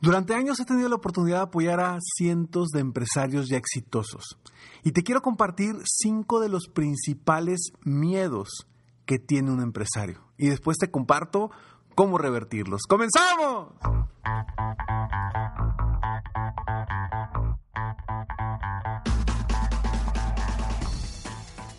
Durante años he tenido la oportunidad de apoyar a cientos de empresarios ya exitosos y te quiero compartir cinco de los principales miedos que tiene un empresario y después te comparto cómo revertirlos. ¡Comenzamos!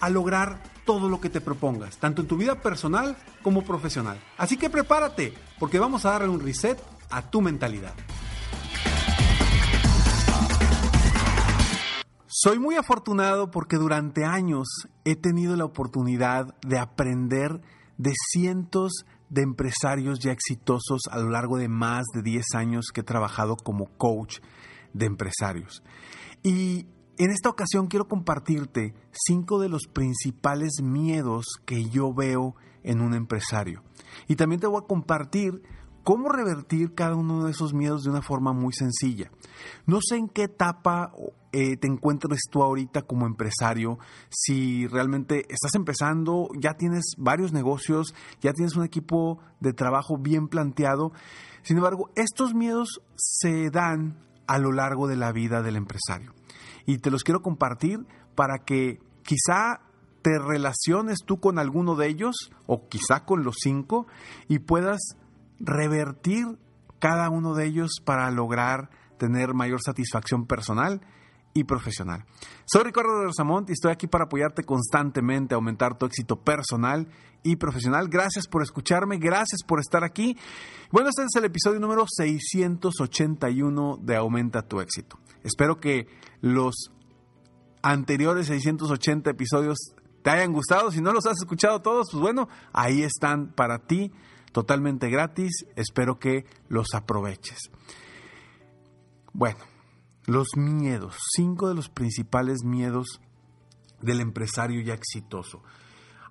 a lograr todo lo que te propongas, tanto en tu vida personal como profesional. Así que prepárate, porque vamos a darle un reset a tu mentalidad. Soy muy afortunado porque durante años he tenido la oportunidad de aprender de cientos de empresarios ya exitosos a lo largo de más de 10 años que he trabajado como coach de empresarios. Y en esta ocasión quiero compartirte cinco de los principales miedos que yo veo en un empresario. Y también te voy a compartir cómo revertir cada uno de esos miedos de una forma muy sencilla. No sé en qué etapa eh, te encuentres tú ahorita como empresario, si realmente estás empezando, ya tienes varios negocios, ya tienes un equipo de trabajo bien planteado. Sin embargo, estos miedos se dan a lo largo de la vida del empresario y te los quiero compartir para que quizá te relaciones tú con alguno de ellos o quizá con los cinco y puedas revertir cada uno de ellos para lograr tener mayor satisfacción personal y profesional. Soy Ricardo Rosamont y estoy aquí para apoyarte constantemente a aumentar tu éxito personal y profesional. Gracias por escucharme, gracias por estar aquí. Bueno, este es el episodio número 681 de Aumenta tu éxito. Espero que los anteriores 680 episodios te hayan gustado. Si no los has escuchado todos, pues bueno, ahí están para ti, totalmente gratis. Espero que los aproveches. Bueno, los miedos, cinco de los principales miedos del empresario ya exitoso.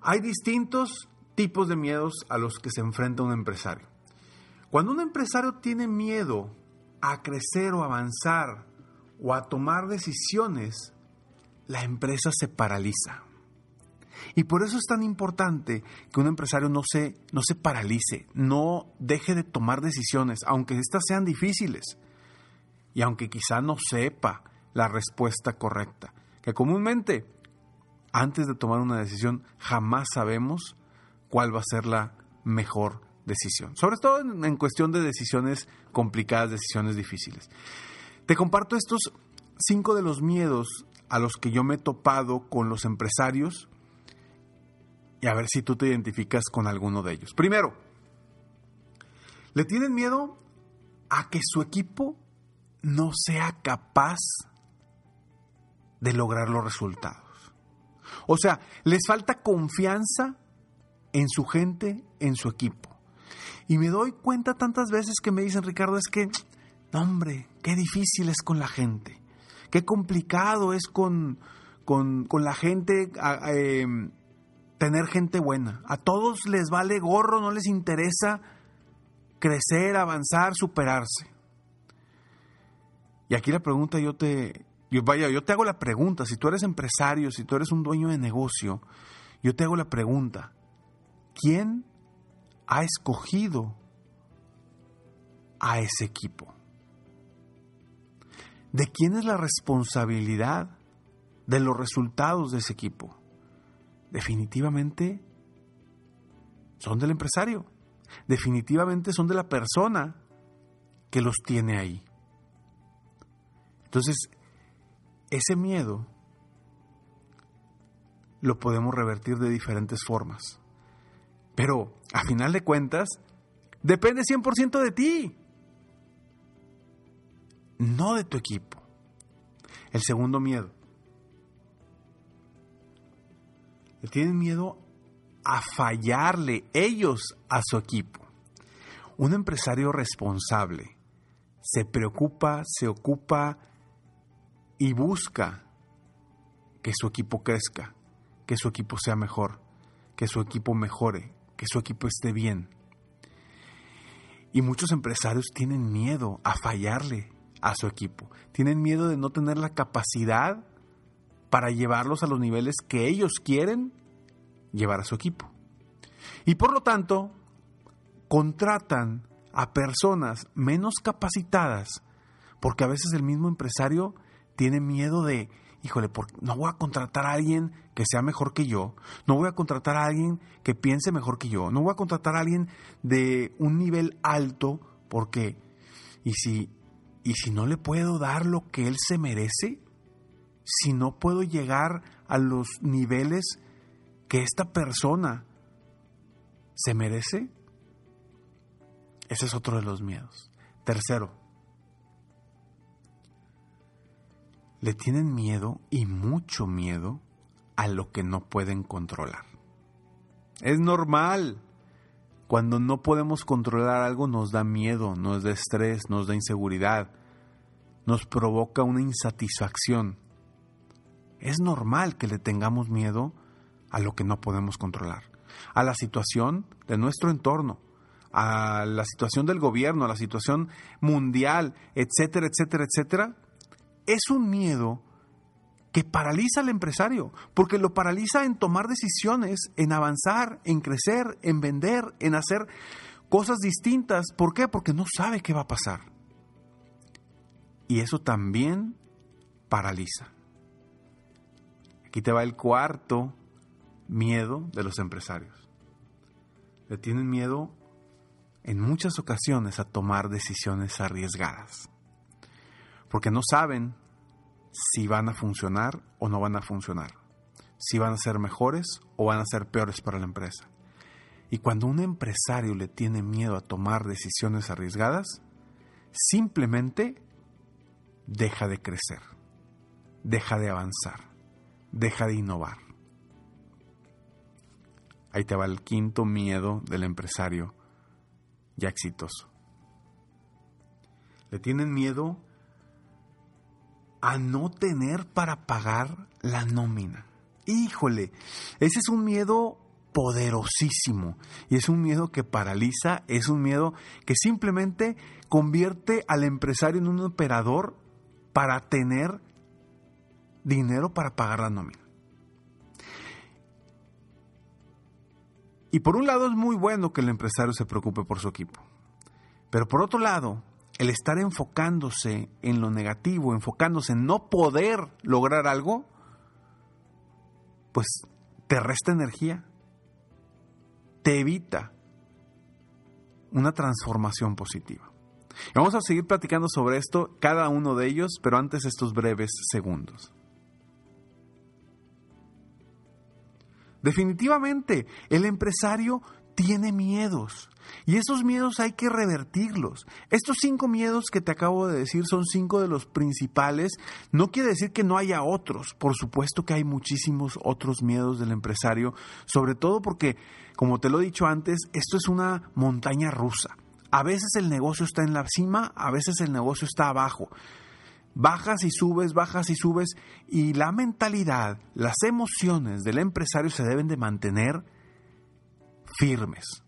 Hay distintos tipos de miedos a los que se enfrenta un empresario. Cuando un empresario tiene miedo a crecer o avanzar o a tomar decisiones, la empresa se paraliza. Y por eso es tan importante que un empresario no se, no se paralice, no deje de tomar decisiones, aunque éstas sean difíciles y aunque quizá no sepa la respuesta correcta, que comúnmente antes de tomar una decisión jamás sabemos cuál va a ser la mejor decisión, sobre todo en, cuestión de decisiones complicadas, decisiones difíciles. Te comparto estos cinco de los miedos a los que yo me he topado con los empresarios y a ver si tú te identificas con alguno de ellos. Primero, le tienen miedo a que su equipo no sea capaz de lograr los resultados. O sea, les falta confianza en su gente, en su equipo. Y me doy cuenta tantas veces que me dicen, Ricardo, es que, hombre, qué difícil es con la gente. Qué complicado es con, con, la gente em, tener gente buena. A todos les vale gorro, no les interesa crecer, avanzar, superarse. Y aquí la pregunta yo te, vaya, yo te hago la pregunta, si tú eres empresario, si tú eres un dueño de negocio, yo te hago la pregunta, ¿quién ha escogido a ese equipo? ¿De quién es la responsabilidad de los resultados de ese equipo? Definitivamente son del empresario. Definitivamente son de la persona que los tiene ahí. Entonces, ese miedo lo podemos revertir de diferentes formas. Pero, a final de cuentas, depende 100% de ti, no de tu equipo. El segundo miedo. Tienen miedo a fallarle ellos a su equipo. Un empresario responsable se preocupa, se ocupa y busca que su equipo crezca, que su equipo sea mejor, que su equipo mejore, que su equipo esté bien. Y muchos empresarios tienen miedo a fallarle a su equipo, tienen miedo de no tener la capacidad para llevarlos a los niveles que ellos quieren llevar a su equipo. Y por lo tanto, contratan a personas menos capacitadas, porque a veces el mismo empresario tiene miedo de, híjole, no voy a contratar a alguien que sea mejor que yo, no voy a contratar a alguien que piense mejor que yo, no voy a contratar a alguien de un nivel alto, porque, ¿y si, y si no le puedo dar lo que él se merece? Si no puedo llegar a los niveles que esta persona se merece? Ese es otro de los miedos. Tercero, le tienen miedo y mucho miedo a lo que no pueden controlar. Es normal. Cuando no podemos controlar algo nos da miedo, nos da estrés, nos da inseguridad, nos provoca una insatisfacción. Es normal que le tengamos miedo a lo que no podemos controlar, a la situación de nuestro entorno, a la situación del gobierno, a la situación mundial, etcétera, etcétera, etcétera, es un miedo que paraliza al empresario, porque lo paraliza en tomar decisiones, en avanzar, en crecer, en vender, en hacer cosas distintas. ¿Por qué? Porque no sabe qué va a pasar. Y eso también paraliza. Aquí te va el cuarto miedo de los empresarios. Le tienen miedo en muchas ocasiones a tomar decisiones arriesgadas, porque no saben si van a funcionar o no van a funcionar, si van a ser mejores o van a ser peores para la empresa. Y cuando un empresario le tiene miedo a tomar decisiones arriesgadas, simplemente deja de crecer, deja de avanzar, deja de innovar. Ahí te va el quinto miedo del empresario ya exitoso. Le tienen miedo a no tener para pagar la nómina. Híjole, ese es un miedo poderosísimo y es un miedo que paraliza, es un miedo que simplemente convierte al empresario en un operador para tener dinero para pagar la nómina. Y por un lado es muy bueno que el empresario se preocupe por su equipo. Pero por otro lado, el estar enfocándose en lo negativo, enfocándose en no poder lograr algo, pues te resta energía, te evita una transformación positiva. Vamos a seguir platicando sobre esto, cada uno de ellos, pero antes estos breves segundos. Definitivamente, el empresario tiene miedos y esos miedos hay que revertirlos. Estos cinco miedos que te acabo de decir son cinco de los principales. No quiere decir que no haya otros. Por supuesto que hay muchísimos otros miedos del empresario, sobre todo porque, como te lo he dicho antes, esto es una montaña rusa. A veces el negocio está en la cima, a veces el negocio está abajo bajas y subes, bajas y subes, y la mentalidad, las emociones del empresario se deben de mantener firmes,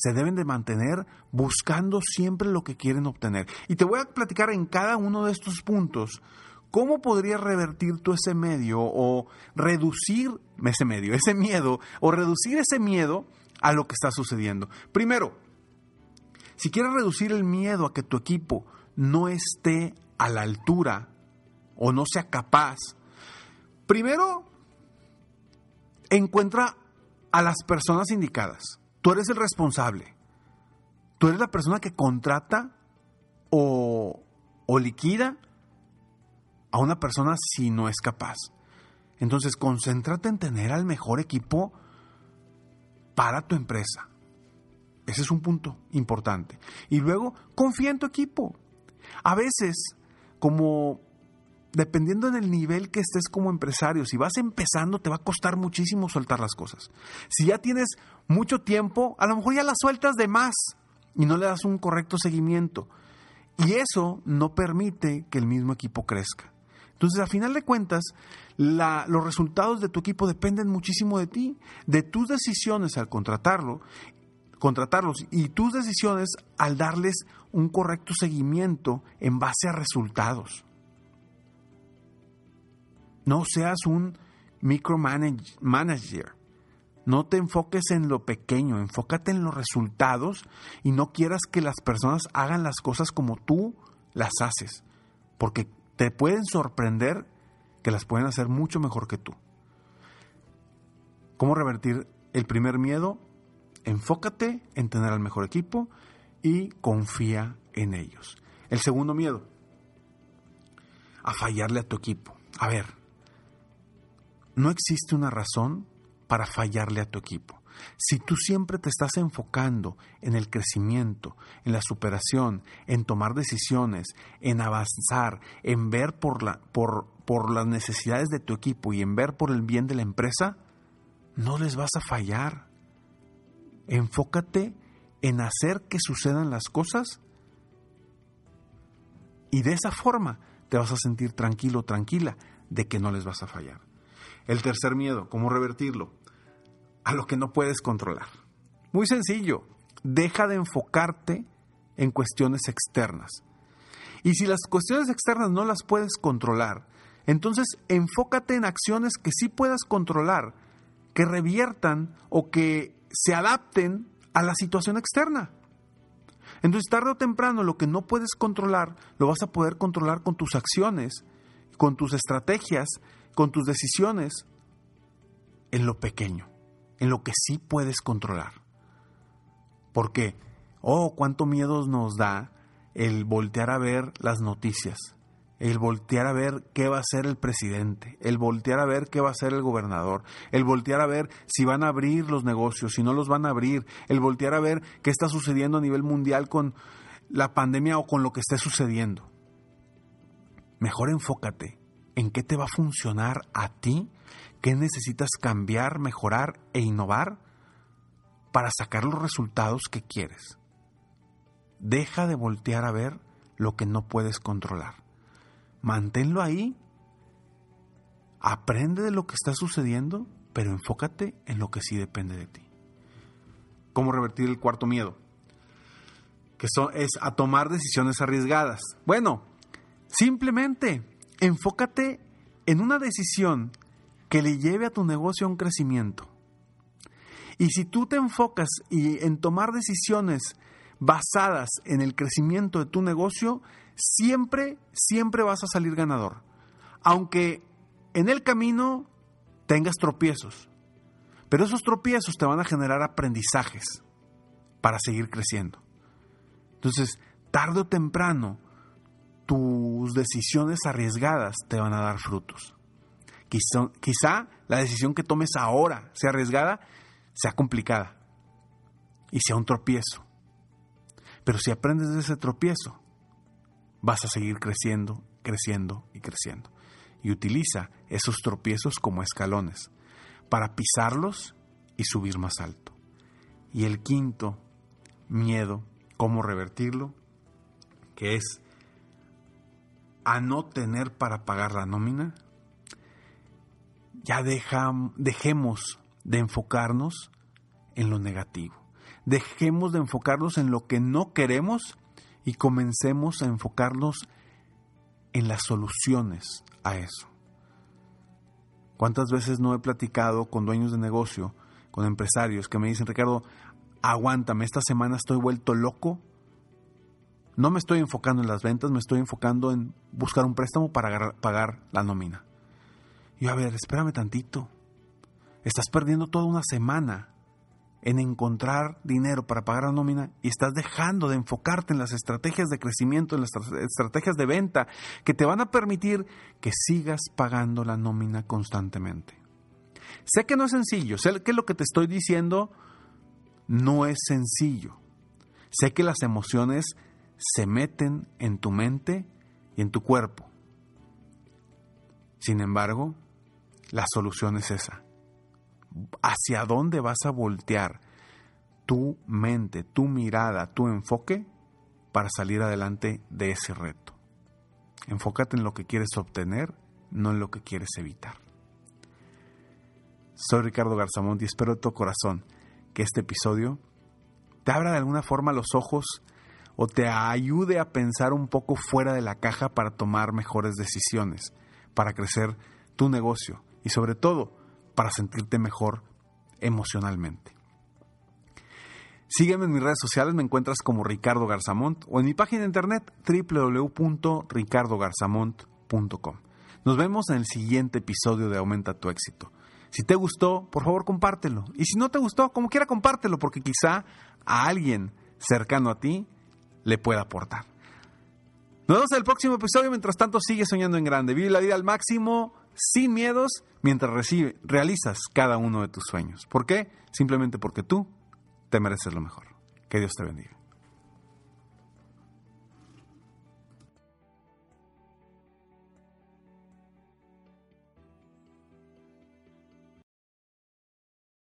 se deben de mantener buscando siempre lo que quieren obtener. Y te voy a platicar en cada uno de estos puntos cómo podrías revertir tú ese medio o reducir ese medio, ese miedo, o reducir ese miedo a lo que está sucediendo. Primero, si quieres reducir el miedo a que tu equipo no esté a la altura o no sea capaz, primero encuentra a las personas indicadas. Tú eres el responsable. Tú eres la persona que contrata o, o liquida a una persona si no es capaz. Entonces, concéntrate en tener al mejor equipo para tu empresa. Ese es un punto importante. Y luego, confía en tu equipo. A veces como dependiendo del nivel que estés como empresario, si vas empezando te va a costar muchísimo soltar las cosas. Si ya tienes mucho tiempo, a lo mejor ya las sueltas de más y no le das un correcto seguimiento. Y eso no permite que el mismo equipo crezca. Entonces, a final de cuentas, los resultados de tu equipo dependen muchísimo de ti, de tus decisiones al contratarlo, contratarlos y tus decisiones al darles un correcto seguimiento en base a resultados. No seas un micromanager. No te enfoques en lo pequeño, enfócate en los resultados y no quieras que las personas hagan las cosas como tú las haces, porque te pueden sorprender que las pueden hacer mucho mejor que tú. ¿Cómo revertir el primer miedo? Enfócate en tener al mejor equipo y confía en ellos. El segundo miedo, a fallarle a tu equipo. A ver, no existe una razón para fallarle a tu equipo. Si tú siempre te estás enfocando en el crecimiento, en la superación, en tomar decisiones, en avanzar, en ver por, la, por, por las necesidades de tu equipo y en ver por el bien de la empresa, no les vas a fallar. Enfócate en hacer que sucedan las cosas y de esa forma te vas a sentir tranquilo, tranquila de que no les vas a fallar. El tercer miedo, ¿cómo revertirlo? A lo que no puedes controlar. Muy sencillo, deja de enfocarte en cuestiones externas. Y si las cuestiones externas no las puedes controlar, entonces enfócate en acciones que sí puedas controlar, que reviertan o que se adapten a la situación externa. Entonces, tarde o temprano, lo que no puedes controlar, lo vas a poder controlar con tus acciones, con tus estrategias con tus decisiones en lo pequeño, en lo que sí puedes controlar. Porque, oh, cuánto miedo nos da el voltear a ver las noticias, el voltear a ver qué va a hacer el presidente, el voltear a ver qué va a hacer el gobernador, el voltear a ver si van a abrir los negocios, si no los van a abrir, el voltear a ver qué está sucediendo a nivel mundial con la pandemia o con lo que esté sucediendo. Mejor enfócate en qué te va a funcionar a ti, qué necesitas cambiar, mejorar e innovar para sacar los resultados que quieres. Deja de voltear a ver lo que no puedes controlar. Manténlo ahí, aprende de lo que está sucediendo, pero enfócate en lo que sí depende de ti. ¿Cómo revertir el cuarto miedo? Que es a tomar decisiones arriesgadas. Bueno, simplemente enfócate en una decisión que le lleve a tu negocio a un crecimiento. Y si tú te enfocas y en tomar decisiones basadas en el crecimiento de tu negocio, siempre, siempre vas a salir ganador. Aunque en el camino tengas tropiezos. Pero esos tropiezos te van a generar aprendizajes para seguir creciendo. Entonces, tarde o temprano, tus decisiones arriesgadas te van a dar frutos. Quizá, la decisión que tomes ahora sea arriesgada, sea complicada y sea un tropiezo. Pero si aprendes de ese tropiezo, vas a seguir creciendo, creciendo y creciendo. Y utiliza esos tropiezos como escalones para pisarlos y subir más alto. Y el quinto miedo, cómo revertirlo, que es a no tener para pagar la nómina, ya dejemos de enfocarnos en lo negativo. Dejemos de enfocarnos en lo que no queremos y comencemos a enfocarnos en las soluciones a eso. ¿Cuántas veces no he platicado con dueños de negocio, con empresarios que me dicen, Ricardo, aguántame, esta semana estoy vuelto loco no me estoy enfocando en las ventas, me estoy enfocando en buscar un préstamo para pagar la nómina. Y a ver, espérame tantito. Estás perdiendo toda una semana en encontrar dinero para pagar la nómina y estás dejando de enfocarte en las estrategias de crecimiento, en las estrategias de venta que te van a permitir que sigas pagando la nómina constantemente. Sé que no es sencillo, sé que lo que te estoy diciendo no es sencillo. Sé que las emociones se meten en tu mente y en tu cuerpo. Sin embargo, la solución es esa. ¿Hacia dónde vas a voltear tu mente, tu mirada, tu enfoque para salir adelante de ese reto? Enfócate en lo que quieres obtener no en lo que quieres evitar. Soy Ricardo Garzamont y espero de todo corazón que este episodio te abra de alguna forma los ojos o te ayude a pensar un poco fuera de la caja para tomar mejores decisiones, para crecer tu negocio y sobre todo para sentirte mejor emocionalmente. Sígueme en mis redes sociales, me encuentras como Ricardo Garzamont o en mi página de internet www.ricardogarzamont.com. Nos vemos en el siguiente episodio de Aumenta tu éxito. Si te gustó, por favor compártelo. Y si no te gustó, como quiera compártelo, porque quizá a alguien cercano a ti le pueda aportar. Nos vemos en el próximo episodio. Mientras tanto, sigue soñando en grande. Vive la vida al máximo, sin miedos, mientras realizas cada uno de tus sueños. ¿Por qué? Simplemente porque tú te mereces lo mejor. Que Dios te bendiga.